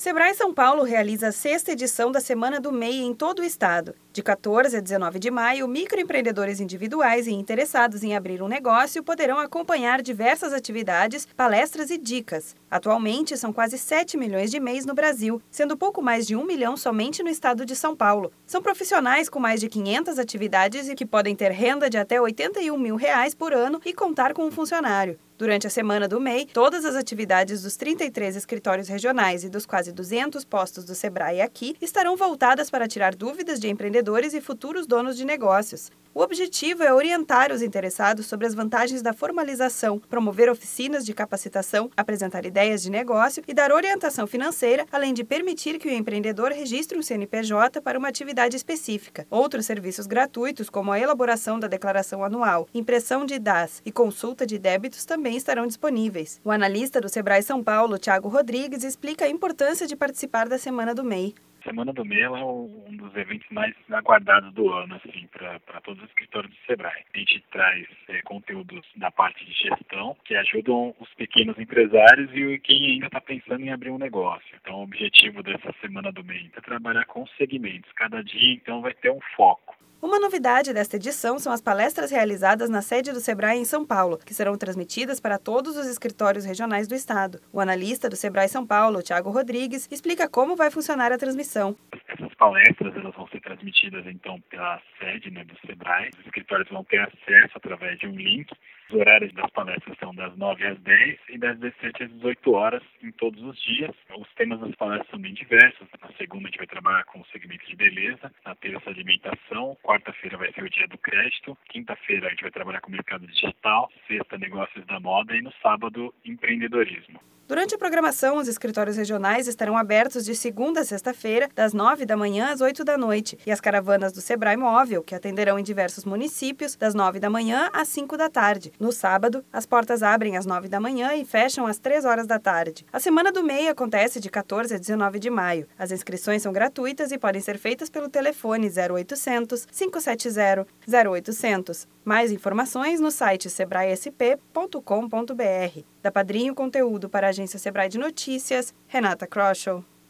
Sebrae São Paulo realiza a sexta edição da Semana do MEI em todo o estado. De 14 a 19 de maio, microempreendedores individuais e interessados em abrir um negócio poderão acompanhar diversas atividades, palestras e dicas. Atualmente, são quase 7 milhões de MEIs no Brasil, sendo pouco mais de 1 milhão somente no estado de São Paulo. São profissionais com mais de 500 atividades e que podem ter renda de até 81 mil reais por ano e contar com um funcionário. Durante a semana do MEI, todas as atividades dos 33 escritórios regionais e dos quase 200 postos do Sebrae aqui estarão voltadas para tirar dúvidas de empreendedores e futuros donos de negócios. O objetivo é orientar os interessados sobre as vantagens da formalização, promover oficinas de capacitação, apresentar ideias de negócio e dar orientação financeira, além de permitir que o empreendedor registre um CNPJ para uma atividade específica. Outros serviços gratuitos, como a elaboração da declaração anual, impressão de DAS e consulta de débitos, também estarão disponíveis. O analista do Sebrae São Paulo, Tiago Rodrigues, explica a importância de participar da Semana do MEI. Semana do MEI é um dos eventos mais aguardados do ano, assim, para todos os escritórios do Sebrae. A gente traz é, conteúdos da parte de gestão que ajudam os pequenos empresários e quem ainda está pensando em abrir um negócio. Então, o objetivo dessa Semana do MEI é trabalhar com segmentos. Cada dia, então, vai ter um foco. Uma novidade desta edição são as palestras realizadas na sede do Sebrae em São Paulo, que serão transmitidas para todos os escritórios regionais do estado. O analista do Sebrae São Paulo, Tiago Rodrigues, explica como vai funcionar a transmissão. Palestras elas vão ser transmitidas então pela sede né, do Sebrae. Os escritórios vão ter acesso através de um link os horários das palestras são das 9 às 10 e das 17 às 18 horas em todos os dias. Os temas das palestras são bem diversos. Na segunda a gente vai trabalhar com o segmento de beleza, na terça alimentação, quarta-feira vai ser o dia do crédito, quinta-feira a gente vai trabalhar com o mercado digital, sexta negócios da moda e no sábado empreendedorismo. Durante a programação, os escritórios regionais estarão abertos de segunda a sexta-feira, das 9 da manhã às 8 da noite, e as caravanas do Sebrae Móvel, que atenderão em diversos municípios, das 9 da manhã às 5 da tarde. No sábado, as portas abrem às 9 da manhã e fecham às 3 horas da tarde. A Semana do MEI acontece de 14 a 19 de maio. As inscrições são gratuitas e podem ser feitas pelo telefone 0800 570 0800. Mais informações no site sebraesp.com.br. Da Padrinho Conteúdo para a Agência Sebrae de Notícias, Renata Kroschel.